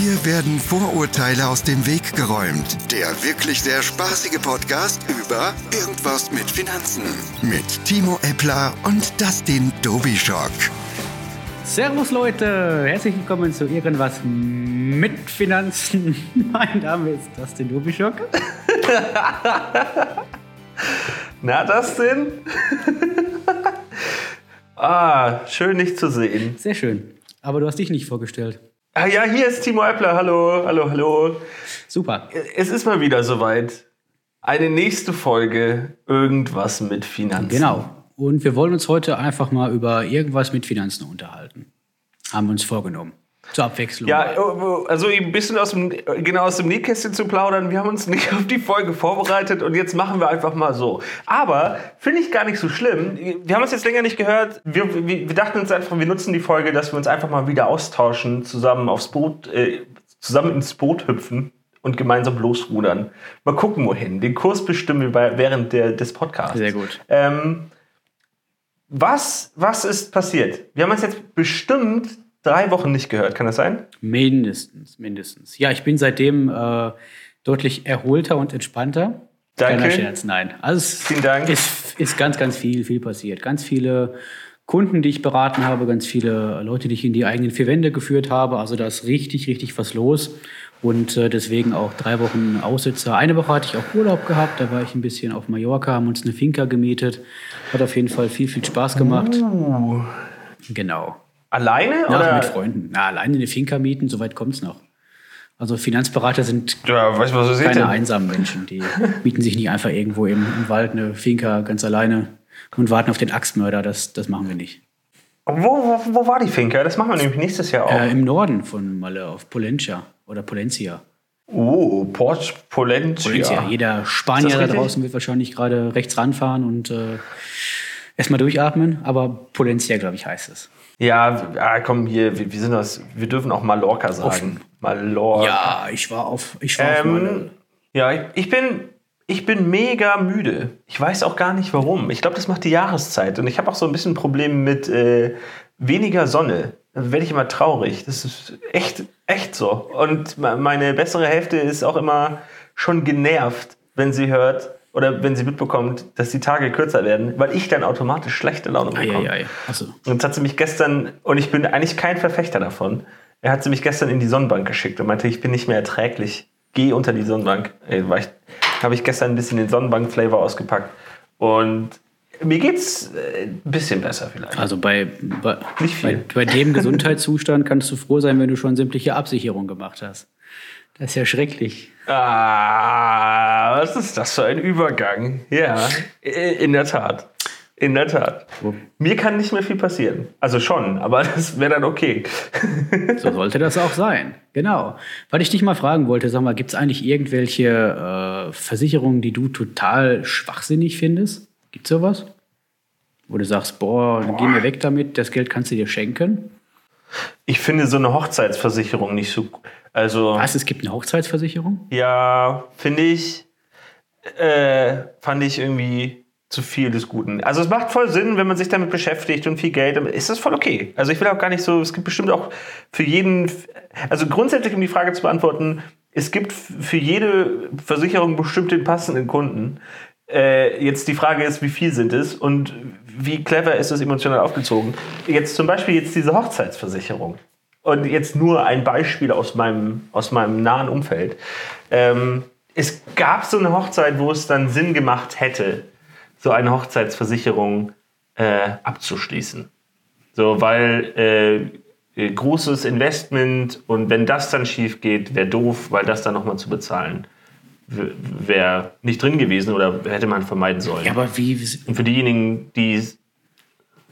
Hier werden Vorurteile aus dem Weg geräumt. Der wirklich sehr spaßige Podcast über Irgendwas mit Finanzen. Mit Timo Eppler und Dustin Dobischock. Servus Leute, herzlich willkommen zu Irgendwas mit Finanzen. Mein Name ist Dustin Dobischock. Na, Dustin? ah, schön dich zu sehen. Sehr schön. Aber du hast dich nicht vorgestellt. Ah ja, hier ist Timo Eppler. Hallo, hallo, hallo. Super. Es ist mal wieder soweit. Eine nächste Folge Irgendwas mit Finanzen. Genau. Und wir wollen uns heute einfach mal über irgendwas mit Finanzen unterhalten. Haben wir uns vorgenommen. Zur Abwechslung. Ja, also ein bisschen aus dem, genau aus dem Nähkästchen zu plaudern. Wir haben uns nicht auf die Folge vorbereitet und jetzt machen wir einfach mal so. Aber finde ich gar nicht so schlimm. Wir haben uns jetzt länger nicht gehört. Wir, wir, wir, dachten uns einfach, wir nutzen die Folge, dass wir uns einfach mal wieder austauschen, zusammen aufs Boot, äh, zusammen ins Boot hüpfen und gemeinsam losrudern. Mal gucken, wohin. Den Kurs bestimmen wir bei, während der, des Podcasts. Sehr gut. Ähm, was, was ist passiert? Wir haben uns jetzt bestimmt drei Wochen nicht gehört, kann das sein? Mindestens, mindestens. Ja, ich bin seitdem äh, deutlich erholter und entspannter. Danke. Keiner Scherz, nein. Also es Vielen Dank. Ist, ist ganz, ganz viel, viel passiert. Ganz viele Kunden, die ich beraten habe, ganz viele Leute, die ich in die eigenen vier Wände geführt habe. Also da ist richtig, richtig was los. Und äh, deswegen auch drei Wochen Aussitzer. Eine Woche hatte ich auch Urlaub gehabt, da war ich ein bisschen auf Mallorca, haben uns eine Finca gemietet. Hat auf jeden Fall viel, viel Spaß gemacht. Uh. Genau. Alleine Ja, oder? mit Freunden. Na, alleine eine Finca mieten, soweit kommt es noch. Also Finanzberater sind Ja, siehst? keine einsamen Menschen. Die mieten sich nicht einfach irgendwo im, im Wald eine Finca ganz alleine und warten auf den Axtmörder. Das, das machen wir nicht. Wo, wo, wo war die Finca? Das machen wir nämlich nächstes Jahr auch. Äh, Im Norden von Malle, auf Polencia oder Polencia. oh, Port Polentia. Polencia. Jeder Spanier da draußen wird wahrscheinlich gerade rechts ranfahren und äh, erstmal durchatmen. Aber Polencia, glaube ich, heißt es. Ja, ah, komm hier, wir, wir sind das. Wir dürfen auch Mallorca sagen. Mallorca. Ja, ich war auf, ich war auf. Ähm, ja, ich- ich bin, ich bin mega müde. Ich weiß auch gar nicht warum. Ich glaube, das macht die Jahreszeit. Und ich habe auch so ein bisschen Probleme mit äh, weniger Sonne. Da werde ich immer traurig. Das ist echt, echt so. Und me- meine bessere Hälfte ist auch immer schon genervt, wenn sie hört oder wenn sie mitbekommt, dass die Tage kürzer werden, weil ich dann automatisch schlechte Laune bekomme. Eieiei. Achso. Und jetzt hat sie mich gestern, und ich bin eigentlich kein Verfechter davon, er hat sie mich gestern in die Sonnenbank geschickt und meinte, ich bin nicht mehr erträglich. Geh unter die Sonnenbank. Ich, habe ich gestern ein bisschen den Sonnenbank-Flavor ausgepackt. Und mir geht's äh, ein bisschen besser vielleicht. Also bei, bei, bei, bei dem Gesundheitszustand kannst du froh sein, wenn du schon sämtliche Absicherungen gemacht hast. Das ist ja schrecklich. Ah, was ist das für ein Übergang? Ja, in der Tat. In der Tat. Mir kann nicht mehr viel passieren. Also schon, aber das wäre dann okay. So sollte das auch sein. Genau. Weil ich dich mal fragen wollte, sag mal, gibt es eigentlich irgendwelche äh, Versicherungen, die du total schwachsinnig findest? Gibt es sowas? Wo du sagst, boah, dann geh mir weg damit, das Geld kannst du dir schenken. Ich finde so eine Hochzeitsversicherung nicht so. Also. Was, es gibt eine Hochzeitsversicherung? Ja, finde ich, äh, fand ich irgendwie zu viel des Guten. Also es macht voll Sinn, wenn man sich damit beschäftigt und viel Geld, ist das voll okay. Also ich will auch gar nicht so, es gibt bestimmt auch für jeden, also grundsätzlich, um die Frage zu beantworten, es gibt für jede Versicherung bestimmt den passenden Kunden. Äh, jetzt die Frage ist, wie viel sind es und wie clever ist es emotional aufgezogen. Jetzt zum Beispiel jetzt diese Hochzeitsversicherung. Und jetzt nur ein Beispiel aus meinem, aus meinem nahen Umfeld. Ähm, es gab so eine Hochzeit, wo es dann Sinn gemacht hätte, so eine Hochzeitsversicherung äh, abzuschließen. So, weil äh, großes Investment und wenn das dann schief geht, wäre doof, weil das dann nochmal zu bezahlen wäre nicht drin gewesen oder hätte man vermeiden sollen. Ja, aber wie, Und für diejenigen, die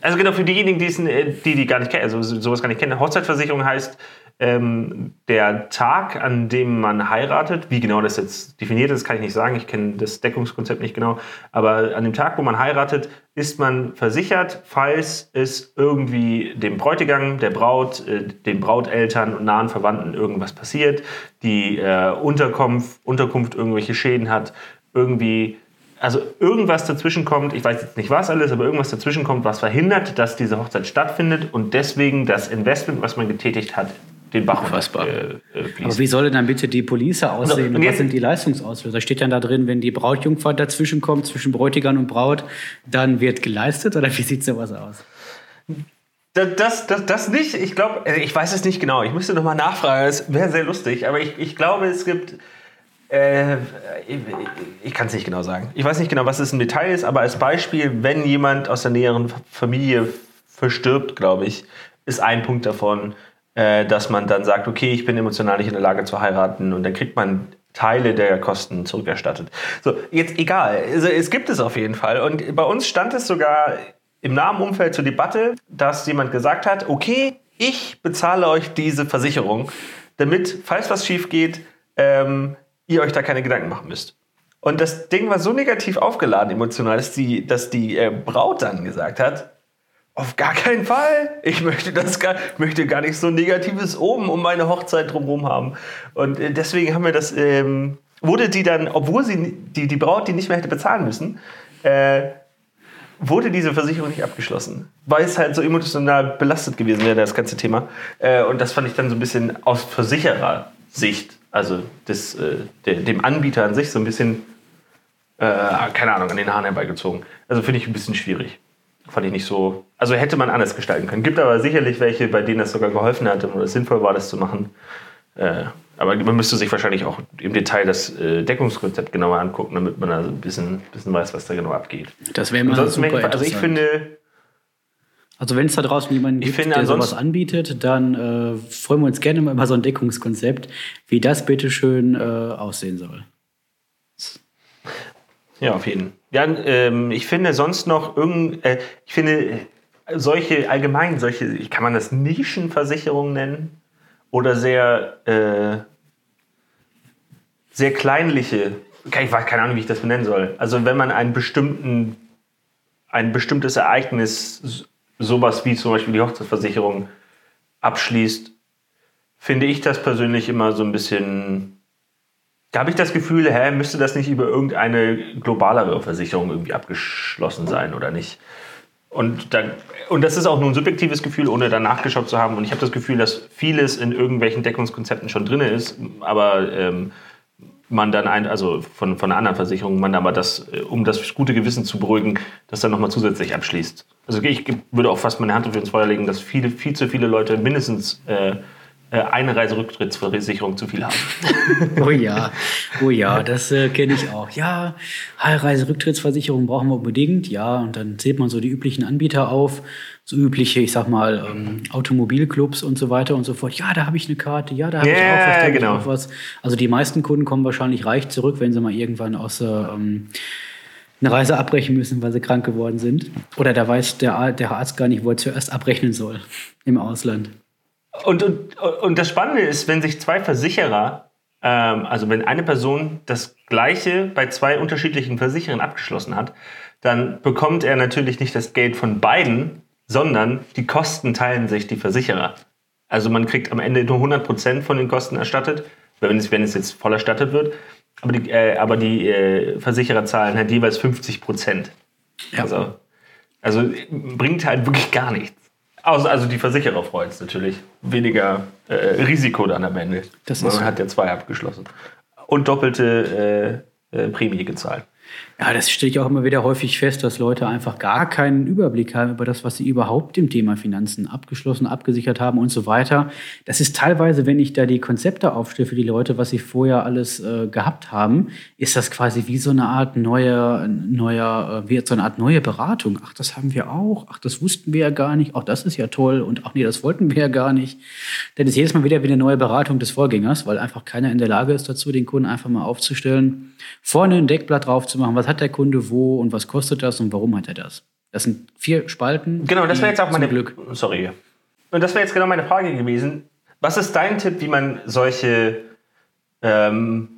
also genau, für diejenigen, äh, die, die gar nicht kennen, also sowas gar nicht kennen, Hochzeitsversicherung heißt, ähm, der Tag, an dem man heiratet, wie genau das jetzt definiert ist, kann ich nicht sagen, ich kenne das Deckungskonzept nicht genau, aber an dem Tag, wo man heiratet, ist man versichert, falls es irgendwie dem Bräutigam, der Braut, äh, den Brauteltern und nahen Verwandten irgendwas passiert, die äh, Unterkunft, Unterkunft irgendwelche Schäden hat, irgendwie also irgendwas dazwischen kommt, ich weiß jetzt nicht was alles, aber irgendwas dazwischen kommt, was verhindert, dass diese Hochzeit stattfindet und deswegen das Investment, was man getätigt hat, den Bach Unfassbar. äh, äh. Aber wie soll denn dann bitte die Police aussehen? und Und was sind die Leistungsauslöser? Steht dann da drin, wenn die Brautjungfer dazwischen kommt, zwischen Bräutigam und Braut, dann wird geleistet oder wie sieht sowas aus? Das, das, das, nicht. Ich glaube, ich weiß es nicht genau. Ich müsste noch mal nachfragen. Das wäre sehr lustig. Aber ich, ich glaube, es gibt. Äh, ich ich kann es nicht genau sagen. Ich weiß nicht genau, was es im Detail ist, aber als Beispiel, wenn jemand aus der näheren Familie verstirbt, glaube ich, ist ein Punkt davon, äh, dass man dann sagt, okay, ich bin emotional nicht in der Lage zu heiraten und dann kriegt man Teile der Kosten zurückerstattet. So, jetzt egal. Also, es gibt es auf jeden Fall. Und bei uns stand es sogar im nahen Umfeld zur Debatte, dass jemand gesagt hat, okay, ich bezahle euch diese Versicherung, damit, falls was schief geht, ähm, ihr euch da keine Gedanken machen müsst. Und das Ding war so negativ aufgeladen emotional, dass die, dass die äh, Braut dann gesagt hat, auf gar keinen Fall. Ich möchte das gar, möchte gar nicht so negatives oben um meine Hochzeit drumherum haben. Und äh, deswegen haben wir das, ähm, wurde die dann, obwohl sie die, die Braut die nicht mehr hätte bezahlen müssen, äh, wurde diese Versicherung nicht abgeschlossen, weil es halt so emotional belastet gewesen wäre, das ganze Thema. Äh, und das fand ich dann so ein bisschen aus Versicherersicht, also des, äh, der, dem Anbieter an sich, so ein bisschen, äh, keine Ahnung, an den Haaren herbeigezogen. Also finde ich ein bisschen schwierig. Fand ich nicht so. Also hätte man anders gestalten können. Gibt aber sicherlich welche, bei denen das sogar geholfen hat oder es sinnvoll war, das zu machen. Äh, aber man müsste sich wahrscheinlich auch im Detail das äh, Deckungskonzept genauer angucken, damit man da so ein bisschen, bisschen weiß, was da genau abgeht. Das wäre mal Ansonsten, super also ich finde, Also wenn es da draußen jemanden gibt, finde der sowas anbietet, dann äh, freuen wir uns gerne mal über so ein Deckungskonzept, wie das bitteschön äh, aussehen soll. Ja, auf jeden Fall. Ja, ähm, ich finde sonst noch irgend, äh, ich finde solche allgemein solche, kann man das Nischenversicherungen nennen oder sehr äh, sehr kleinliche, ich weiß keine Ahnung, wie ich das benennen soll. Also wenn man einen bestimmten ein bestimmtes Ereignis, sowas wie zum Beispiel die Hochzeitsversicherung abschließt, finde ich das persönlich immer so ein bisschen da habe ich das Gefühl, hä, müsste das nicht über irgendeine globalere Versicherung irgendwie abgeschlossen sein oder nicht? Und, dann, und das ist auch nur ein subjektives Gefühl, ohne da nachgeschaut zu haben. Und ich habe das Gefühl, dass vieles in irgendwelchen Deckungskonzepten schon drin ist, aber ähm, man dann ein, also von, von einer anderen Versicherung, man aber das, äh, um das gute Gewissen zu beruhigen, das dann nochmal zusätzlich abschließt. Also ich würde auch fast meine Hand auf ins Feuer legen, dass viele, viel zu viele Leute mindestens äh, eine Reiserücktrittsversicherung zu viel haben. Oh ja, oh ja, das äh, kenne ich auch. Ja, Heilreise-Rücktrittsversicherung brauchen wir unbedingt. Ja, und dann zählt man so die üblichen Anbieter auf, so übliche, ich sag mal, ähm, Automobilclubs und so weiter und so fort. Ja, da habe ich eine Karte, ja, da habe ich Ja, auch was, da genau. ich auch was. Also die meisten Kunden kommen wahrscheinlich reich zurück, wenn sie mal irgendwann aus ähm, eine Reise abbrechen müssen, weil sie krank geworden sind. Oder da weiß der, der Arzt gar nicht, wo er zuerst abrechnen soll im Ausland. Und, und, und das Spannende ist, wenn sich zwei Versicherer, ähm, also wenn eine Person das Gleiche bei zwei unterschiedlichen Versicherern abgeschlossen hat, dann bekommt er natürlich nicht das Geld von beiden, sondern die Kosten teilen sich die Versicherer. Also man kriegt am Ende nur 100% von den Kosten erstattet, wenn es, wenn es jetzt voll erstattet wird. Aber die, äh, aber die äh, Versicherer zahlen halt jeweils 50%. Ja. Also, also bringt halt wirklich gar nichts. Außer, also die Versicherer freuen es natürlich. Weniger äh, Risiko dann am Ende. Das ist Man hat ja zwei abgeschlossen. Und doppelte äh, äh, Prämie gezahlt. Ja, das stelle ich auch immer wieder häufig fest, dass Leute einfach gar keinen Überblick haben über das, was sie überhaupt im Thema Finanzen abgeschlossen, abgesichert haben und so weiter. Das ist teilweise, wenn ich da die Konzepte aufstelle für die Leute, was sie vorher alles äh, gehabt haben, ist das quasi wie so eine Art neuer, neuer, äh, wie so eine Art neue Beratung. Ach, das haben wir auch. Ach, das wussten wir ja gar nicht. Auch das ist ja toll. Und ach nee, das wollten wir ja gar nicht. Denn es ist jedes Mal wieder wie eine neue Beratung des Vorgängers, weil einfach keiner in der Lage ist dazu, den Kunden einfach mal aufzustellen, vorne ein Deckblatt drauf zu machen, was hat der Kunde wo und was kostet das und warum hat er das. Das sind vier Spalten. Genau, das wäre jetzt auch meine Glück. Sorry. Und das wäre jetzt genau meine Frage gewesen. Was ist dein Tipp, wie man solche ähm,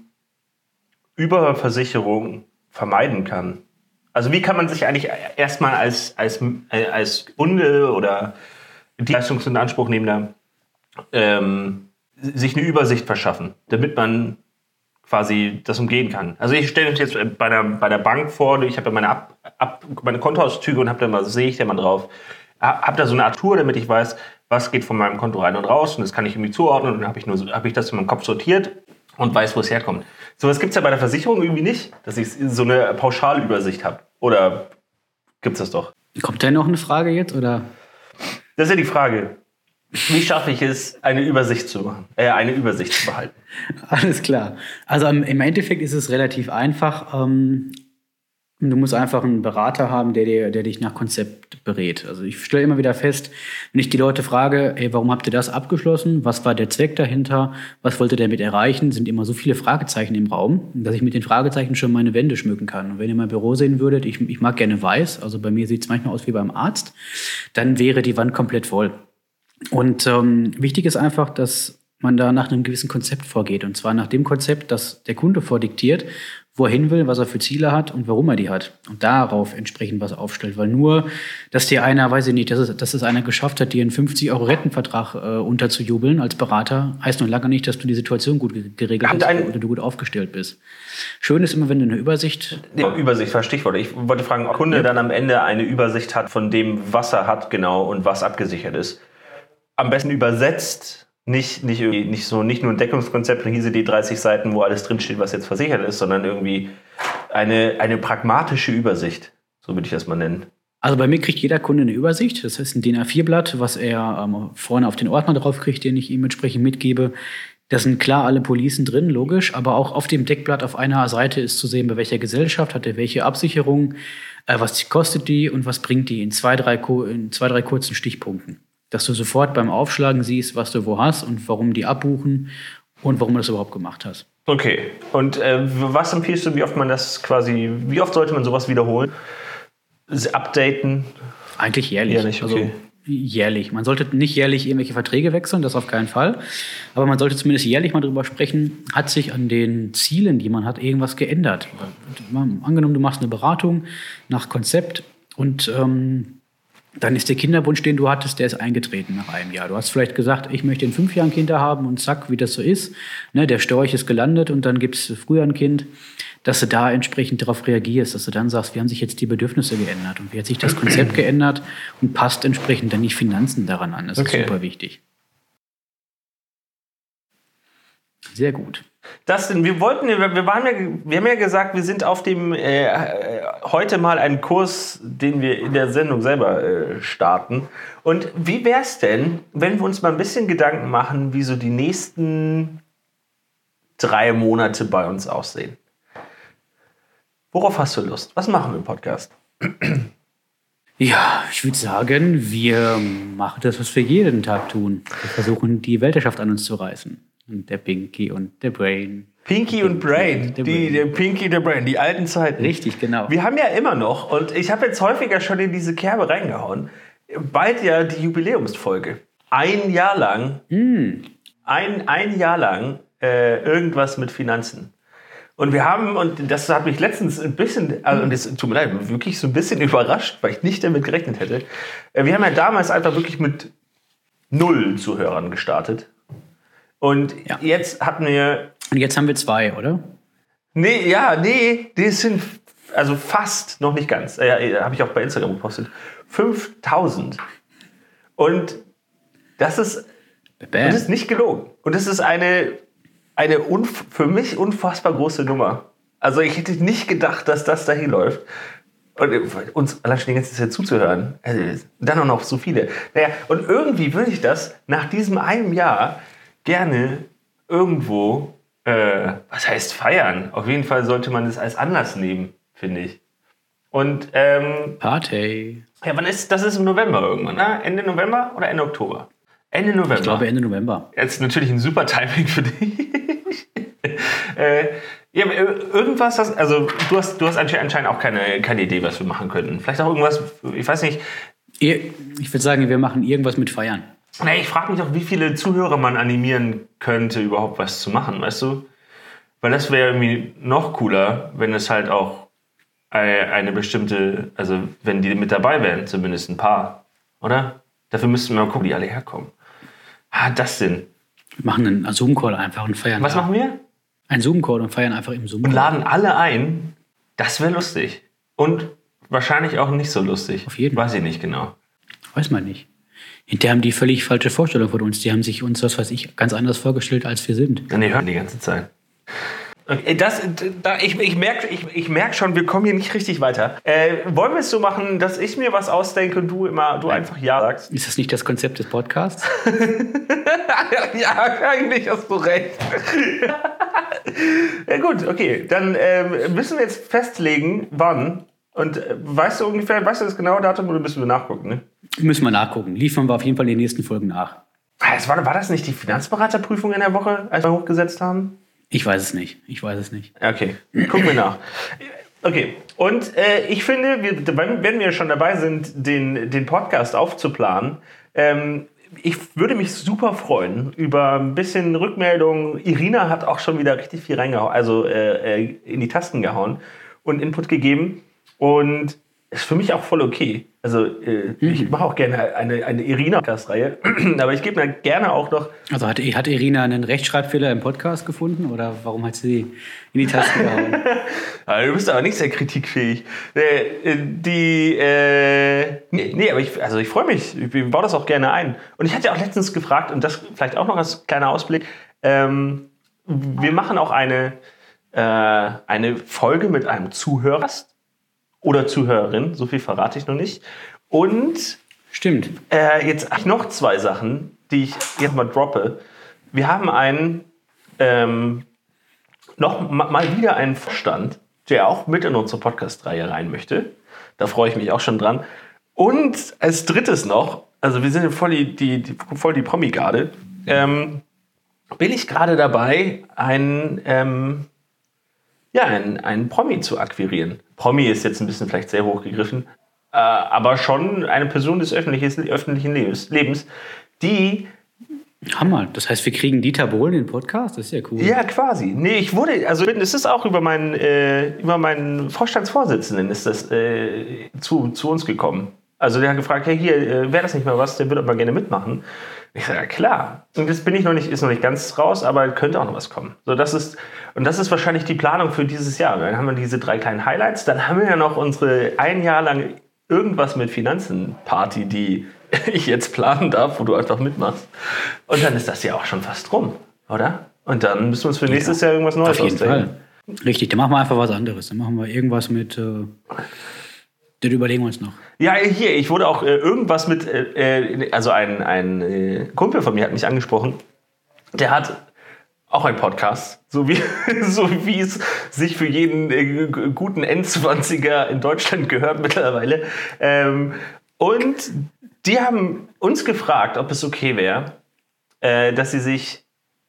Überversicherungen vermeiden kann? Also wie kann man sich eigentlich erstmal als, als, als Kunde oder Leistungs- in Anspruch nehmender ähm, sich eine Übersicht verschaffen, damit man quasi das umgehen kann. Also ich stelle mir jetzt bei der, bei der Bank vor, ich habe ja meine, Ab, Ab, meine Kontoauszüge und habe da mal, sehe ich da mal drauf, habe da so eine Art Tour, damit ich weiß, was geht von meinem Konto rein und raus und das kann ich irgendwie zuordnen und dann habe ich, nur, hab ich das in meinem Kopf sortiert und weiß, wo es herkommt. So was gibt es ja bei der Versicherung irgendwie nicht, dass ich so eine Pauschalübersicht habe. Oder gibt es das doch? Kommt da noch eine Frage jetzt? Oder? Das ist ja die Frage. Wie schaffe ich es, eine Übersicht zu machen, äh, eine Übersicht zu behalten? Alles klar. Also im Endeffekt ist es relativ einfach. Ähm, Du musst einfach einen Berater haben, der, dir, der dich nach Konzept berät. Also ich stelle immer wieder fest, wenn ich die Leute frage, ey, warum habt ihr das abgeschlossen? Was war der Zweck dahinter? Was wollt ihr damit erreichen? Sind immer so viele Fragezeichen im Raum, dass ich mit den Fragezeichen schon meine Wände schmücken kann. Und wenn ihr mein Büro sehen würdet, ich, ich mag gerne weiß, also bei mir sieht es manchmal aus wie beim Arzt, dann wäre die Wand komplett voll. Und ähm, wichtig ist einfach, dass man da nach einem gewissen Konzept vorgeht. Und zwar nach dem Konzept, das der Kunde vordiktiert wo er hin will, was er für Ziele hat und warum er die hat. Und darauf entsprechend was aufstellt. Weil nur, dass dir einer, weiß ich nicht, dass es, dass es einer geschafft hat, dir einen 50-Euro-Rettenvertrag äh, unterzujubeln als Berater, heißt noch lange nicht, dass du die Situation gut geregelt hast oder du gut aufgestellt bist. Schön ist immer, wenn du eine Übersicht. Ja, Übersicht war Stichwort. Ich wollte fragen, ob der Kunde ja. dann am Ende eine Übersicht hat von dem, was er hat genau und was abgesichert ist. Am besten übersetzt nicht, nicht, irgendwie, nicht, so, nicht nur ein Deckungskonzept und hier die 30 Seiten, wo alles drinsteht, was jetzt versichert ist, sondern irgendwie eine, eine pragmatische Übersicht. So würde ich das mal nennen. Also bei mir kriegt jeder Kunde eine Übersicht. Das heißt ein DIN A4-Blatt, was er ähm, vorne auf den Ordner drauf kriegt, den ich ihm entsprechend mitgebe. Da sind klar alle Policen drin, logisch, aber auch auf dem Deckblatt auf einer Seite ist zu sehen, bei welcher Gesellschaft hat er welche Absicherung, äh, was kostet die und was bringt die in zwei, drei, in zwei, drei kurzen Stichpunkten dass du sofort beim Aufschlagen siehst, was du wo hast und warum die abbuchen und warum du das überhaupt gemacht hast. Okay. Und äh, was empfiehlst du, wie oft man das quasi, wie oft sollte man sowas wiederholen? Updaten? Eigentlich jährlich. Jährlich, also okay. Also, jährlich. Man sollte nicht jährlich irgendwelche Verträge wechseln, das auf keinen Fall. Aber man sollte zumindest jährlich mal darüber sprechen, hat sich an den Zielen, die man hat, irgendwas geändert. Angenommen, du machst eine Beratung nach Konzept und ähm, dann ist der Kinderwunsch, den du hattest, der ist eingetreten nach einem Jahr. Du hast vielleicht gesagt, ich möchte in fünf Jahren Kinder haben und zack, wie das so ist. Ne, der Storch ist gelandet und dann gibt es früher ein Kind, dass du da entsprechend darauf reagierst, dass du dann sagst, wie haben sich jetzt die Bedürfnisse geändert und wie hat sich das Konzept geändert und passt entsprechend dann die Finanzen daran an. Das okay. ist super wichtig. Sehr gut. Das denn, wir wollten, wir, waren ja, wir haben ja gesagt, wir sind auf dem äh, heute mal einen Kurs, den wir in der Sendung selber äh, starten. Und wie wäre es denn, wenn wir uns mal ein bisschen Gedanken machen, wie so die nächsten drei Monate bei uns aussehen? Worauf hast du Lust? Was machen wir im Podcast? Ja, ich würde sagen, wir machen das, was wir jeden Tag tun. Wir versuchen, die Weltherrschaft an uns zu reißen. Und der Pinky und der Brain. Pinky und Brain. Die. Der Pinky, der Brain, die alten Zeiten. Richtig, genau. Wir haben ja immer noch, und ich habe jetzt häufiger schon in diese Kerbe reingehauen, bald ja die Jubiläumsfolge. Ein Jahr lang, mm. ein, ein Jahr lang äh, irgendwas mit Finanzen. Und wir haben, und das hat mich letztens ein bisschen, also und das tut mir leid, wirklich so ein bisschen überrascht, weil ich nicht damit gerechnet hätte. Äh, wir haben ja damals einfach wirklich mit null Zuhörern gestartet. Und ja. jetzt hatten wir. Und jetzt haben wir zwei, oder? Nee, ja, nee, die sind also fast noch nicht ganz. Äh, Habe ich auch bei Instagram gepostet. 5000. Und das ist, das ist nicht gelogen. Und das ist eine, eine für mich unfassbar große Nummer. Also ich hätte nicht gedacht, dass das dahin läuft. Und äh, uns allein schon die ganze Zeit zuzuhören. Also, dann auch noch so viele. Naja, und irgendwie würde ich das nach diesem einen Jahr gerne irgendwo, äh, was heißt feiern? Auf jeden Fall sollte man das als Anlass nehmen, finde ich. Und ähm, Party. Ja, wann ist das ist im November irgendwann, ne? Ende November oder Ende Oktober? Ende November. Ich glaube Ende November. Jetzt natürlich ein super Timing für dich. äh, ja, irgendwas, hast, also du hast, du hast anscheinend auch keine, keine Idee, was wir machen könnten. Vielleicht auch irgendwas, ich weiß nicht. Ich würde sagen, wir machen irgendwas mit Feiern. Na, ich frage mich auch, wie viele Zuhörer man animieren könnte, überhaupt was zu machen, weißt du? Weil das wäre irgendwie noch cooler, wenn es halt auch eine bestimmte, also wenn die mit dabei wären, zumindest ein paar, oder? Dafür müssten wir mal gucken, wie die alle herkommen. Ah, das denn? Wir machen einen Zoom-Call einfach und feiern. Was da. machen wir? Ein Zoom-Call und feiern einfach im Zoom. -Call. Und laden alle ein. Das wäre lustig. Und wahrscheinlich auch nicht so lustig. Auf jeden Fall. Weiß ich nicht genau. Weiß man nicht. Die haben die völlig falsche Vorstellung von uns. Die haben sich uns, was weiß ich, ganz anders vorgestellt, als wir sind. Ja, nee, hören die ganze Zeit. Okay, das, da, ich ich merke ich, ich merk schon, wir kommen hier nicht richtig weiter. Äh, wollen wir es so machen, dass ich mir was ausdenke und du immer, du einfach Ja sagst? Ist das nicht das Konzept des Podcasts? ja, eigentlich hast du recht. ja, gut, okay. Dann ähm, müssen wir jetzt festlegen, wann. Und äh, weißt du ungefähr, weißt du das genaue Datum oder müssen wir nachgucken? Ne? Müssen wir nachgucken. Liefern wir auf jeden Fall in den nächsten Folgen nach. Ah, war, war das nicht die Finanzberaterprüfung in der Woche, als wir hochgesetzt haben? Ich weiß es nicht. Ich weiß es nicht. Okay, gucken wir nach. Okay, und äh, ich finde, wir, wenn wir schon dabei sind, den, den Podcast aufzuplanen, ähm, ich würde mich super freuen über ein bisschen Rückmeldung. Irina hat auch schon wieder richtig viel reingehauen, also äh, äh in die Tasten gehauen und Input gegeben. Und ist für mich auch voll okay. Also äh, mhm. ich mache auch gerne eine, eine Irina-Podcast-Reihe, aber ich gebe mir gerne auch noch. Also hat, hat Irina einen Rechtschreibfehler im Podcast gefunden oder warum hat sie in die Tasten gehauen? also, du bist aber nicht sehr kritikfähig. Äh, die, äh, nee, nee, aber ich, also ich freue mich. Ich baue das auch gerne ein. Und ich hatte ja auch letztens gefragt, und das vielleicht auch noch als kleiner Ausblick, ähm, wir machen auch eine, äh, eine Folge mit einem Zuhörer oder Zuhörerin, so viel verrate ich noch nicht. Und stimmt. Äh, jetzt noch zwei Sachen, die ich jetzt mal droppe. Wir haben einen ähm, noch mal wieder einen Vorstand, der auch mit in unsere Podcast-Reihe rein möchte. Da freue ich mich auch schon dran. Und als drittes noch, also wir sind voll die, die, die voll die Promi-Garde, ähm, bin ich gerade dabei, ein ähm, ja, einen, einen Promi zu akquirieren. Promi ist jetzt ein bisschen vielleicht sehr hochgegriffen, äh, aber schon eine Person des öffentlichen, öffentlichen Lebens, Lebens, die Hammer. Das heißt, wir kriegen Dieter Bohlen in den Podcast? Das ist ja cool. Ja, quasi. Nee, ich wurde, also es ist auch über meinen, äh, über meinen Vorstandsvorsitzenden ist das äh, zu, zu uns gekommen. Also der hat gefragt, hey, hier, äh, wäre das nicht mal was, der würde aber gerne mitmachen. Ich sage, ja klar. Und das bin ich noch nicht, ist noch nicht ganz raus, aber könnte auch noch was kommen. So, das ist, und das ist wahrscheinlich die Planung für dieses Jahr. Dann haben wir diese drei kleinen Highlights. Dann haben wir ja noch unsere ein Jahr lang irgendwas mit Finanzen Party, die ich jetzt planen darf, wo du einfach mitmachst. Und dann ist das ja auch schon fast rum, oder? Und dann müssen wir uns für nächstes ja, Jahr irgendwas Neues Auf jeden ausdenken. Fall. Richtig, dann machen wir einfach was anderes. Dann machen wir irgendwas mit. Äh das überlegen wir uns noch. Ja, hier, ich wurde auch äh, irgendwas mit, äh, äh, also ein, ein äh, Kumpel von mir hat mich angesprochen, der hat auch einen Podcast, so wie, so wie es sich für jeden äh, guten Endzwanziger in Deutschland gehört mittlerweile. Ähm, und die haben uns gefragt, ob es okay wäre, äh, dass sie sich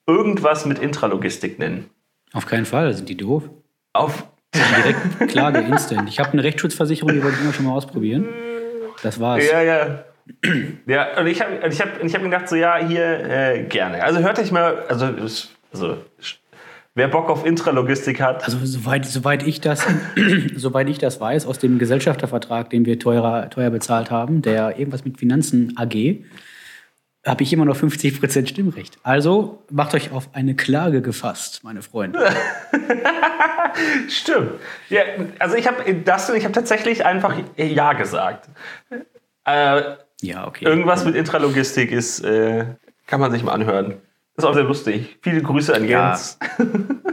irgendwas mit Intralogistik nennen. Auf keinen Fall, sind die doof. Auf Direkt Klage, instant. Ich habe eine Rechtsschutzversicherung, die wollte ich immer schon mal ausprobieren. Das war's. Ja, ja. Ja, und ich habe ich hab, ich hab gedacht, so, ja, hier äh, gerne. Also hört euch mal, also, also wer Bock auf Intralogistik hat. Also soweit, soweit, ich das, soweit ich das weiß, aus dem Gesellschaftervertrag, den wir teurer, teuer bezahlt haben, der irgendwas mit Finanzen AG, habe ich immer noch 50% Stimmrecht. Also macht euch auf eine Klage gefasst, meine Freunde. Stimmt. Ja, also ich habe das ich habe tatsächlich einfach ja gesagt. Äh, ja, okay. Irgendwas mit Intralogistik ist, äh, kann man sich mal anhören. Ist auch sehr lustig. Viele Grüße an Jens. Ja.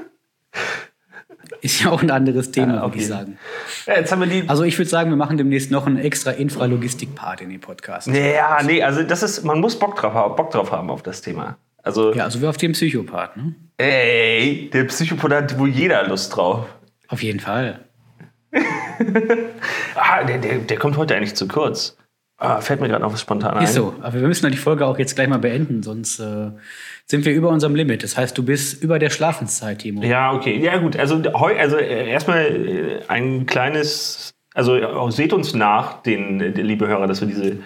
Ist ja auch ein anderes Thema, ja, würde ich sagen. Ja, jetzt haben wir die also ich würde sagen, wir machen demnächst noch einen extra Infralogistik-Part in den Podcast. Ja, nee, also das ist, man muss Bock drauf, haben, Bock drauf haben auf das Thema. Also, ja, also wie auf dem Psychopath, ne? Ey, der Psychopath hat wohl jeder Lust drauf. Auf jeden Fall. ah, der, der, der kommt heute eigentlich zu kurz. Ah, fällt mir gerade noch was spontan ein. Ist so, aber wir müssen die Folge auch jetzt gleich mal beenden, sonst äh, sind wir über unserem Limit. Das heißt, du bist über der Schlafenszeit, Timo. Ja, okay. Ja, gut. Also, also äh, erstmal äh, ein kleines, also seht uns nach, den, liebe Hörer, dass wir diese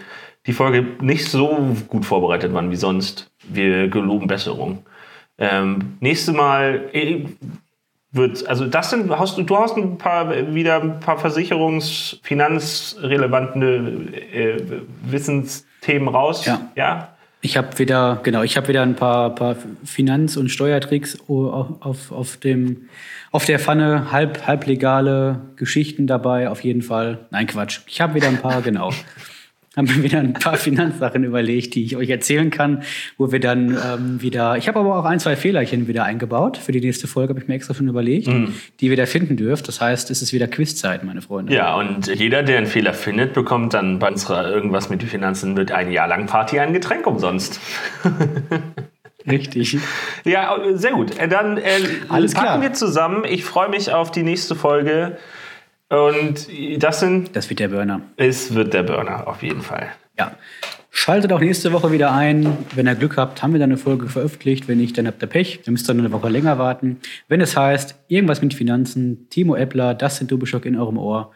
die Folge nicht so gut vorbereitet waren wie sonst. Wir geloben Besserung. Ähm, nächste Mal äh, wird, also das sind, hast du, du hast ein paar, wieder ein paar Versicherungs-, finanzrelevante äh, Wissensthemen raus. Ja. ja? Ich habe wieder, genau, ich habe wieder ein paar, paar Finanz- und Steuertricks auf, auf, dem, auf der Pfanne, halb, halblegale Geschichten dabei, auf jeden Fall. Nein, Quatsch. Ich habe wieder ein paar, genau. Haben wir wieder ein paar Finanzsachen überlegt, die ich euch erzählen kann, wo wir dann ähm, wieder. Ich habe aber auch ein, zwei Fehlerchen wieder eingebaut. Für die nächste Folge habe ich mir extra schon überlegt, mhm. die ihr da finden dürft. Das heißt, es ist wieder Quizzeit, meine Freunde. Ja, und jeder, der einen Fehler findet, bekommt dann bei unserer irgendwas mit den Finanzen mit ein Jahr lang Party ein Getränk umsonst. Richtig. Ja, sehr gut. Dann äh, Alles packen klar. wir zusammen. Ich freue mich auf die nächste Folge. Und das sind. Das wird der Burner. Es wird der Burner, auf jeden Fall. Ja. Schaltet auch nächste Woche wieder ein. Wenn ihr Glück habt, haben wir dann eine Folge veröffentlicht. Wenn nicht, dann habt ihr Pech. Dann müsst ihr eine Woche länger warten. Wenn es heißt, irgendwas mit Finanzen, Timo Eppler, das sind Dubelschock in eurem Ohr.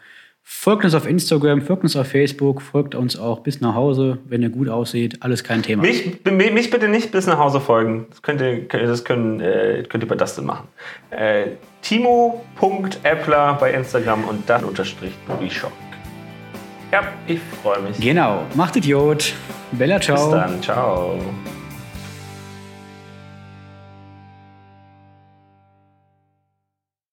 Folgt uns auf Instagram, folgt uns auf Facebook, folgt uns auch bis nach Hause, wenn ihr gut aussieht. Alles kein Thema. Mich, mich bitte nicht bis nach Hause folgen. Das könnt ihr, das können, äh, könnt ihr bei Dustin machen. Äh, Timo.appler bei Instagram und dann unterstrich Shock. Ja, ich freue mich. Genau. Macht Idiot. Bella, ciao. Bis dann. Ciao.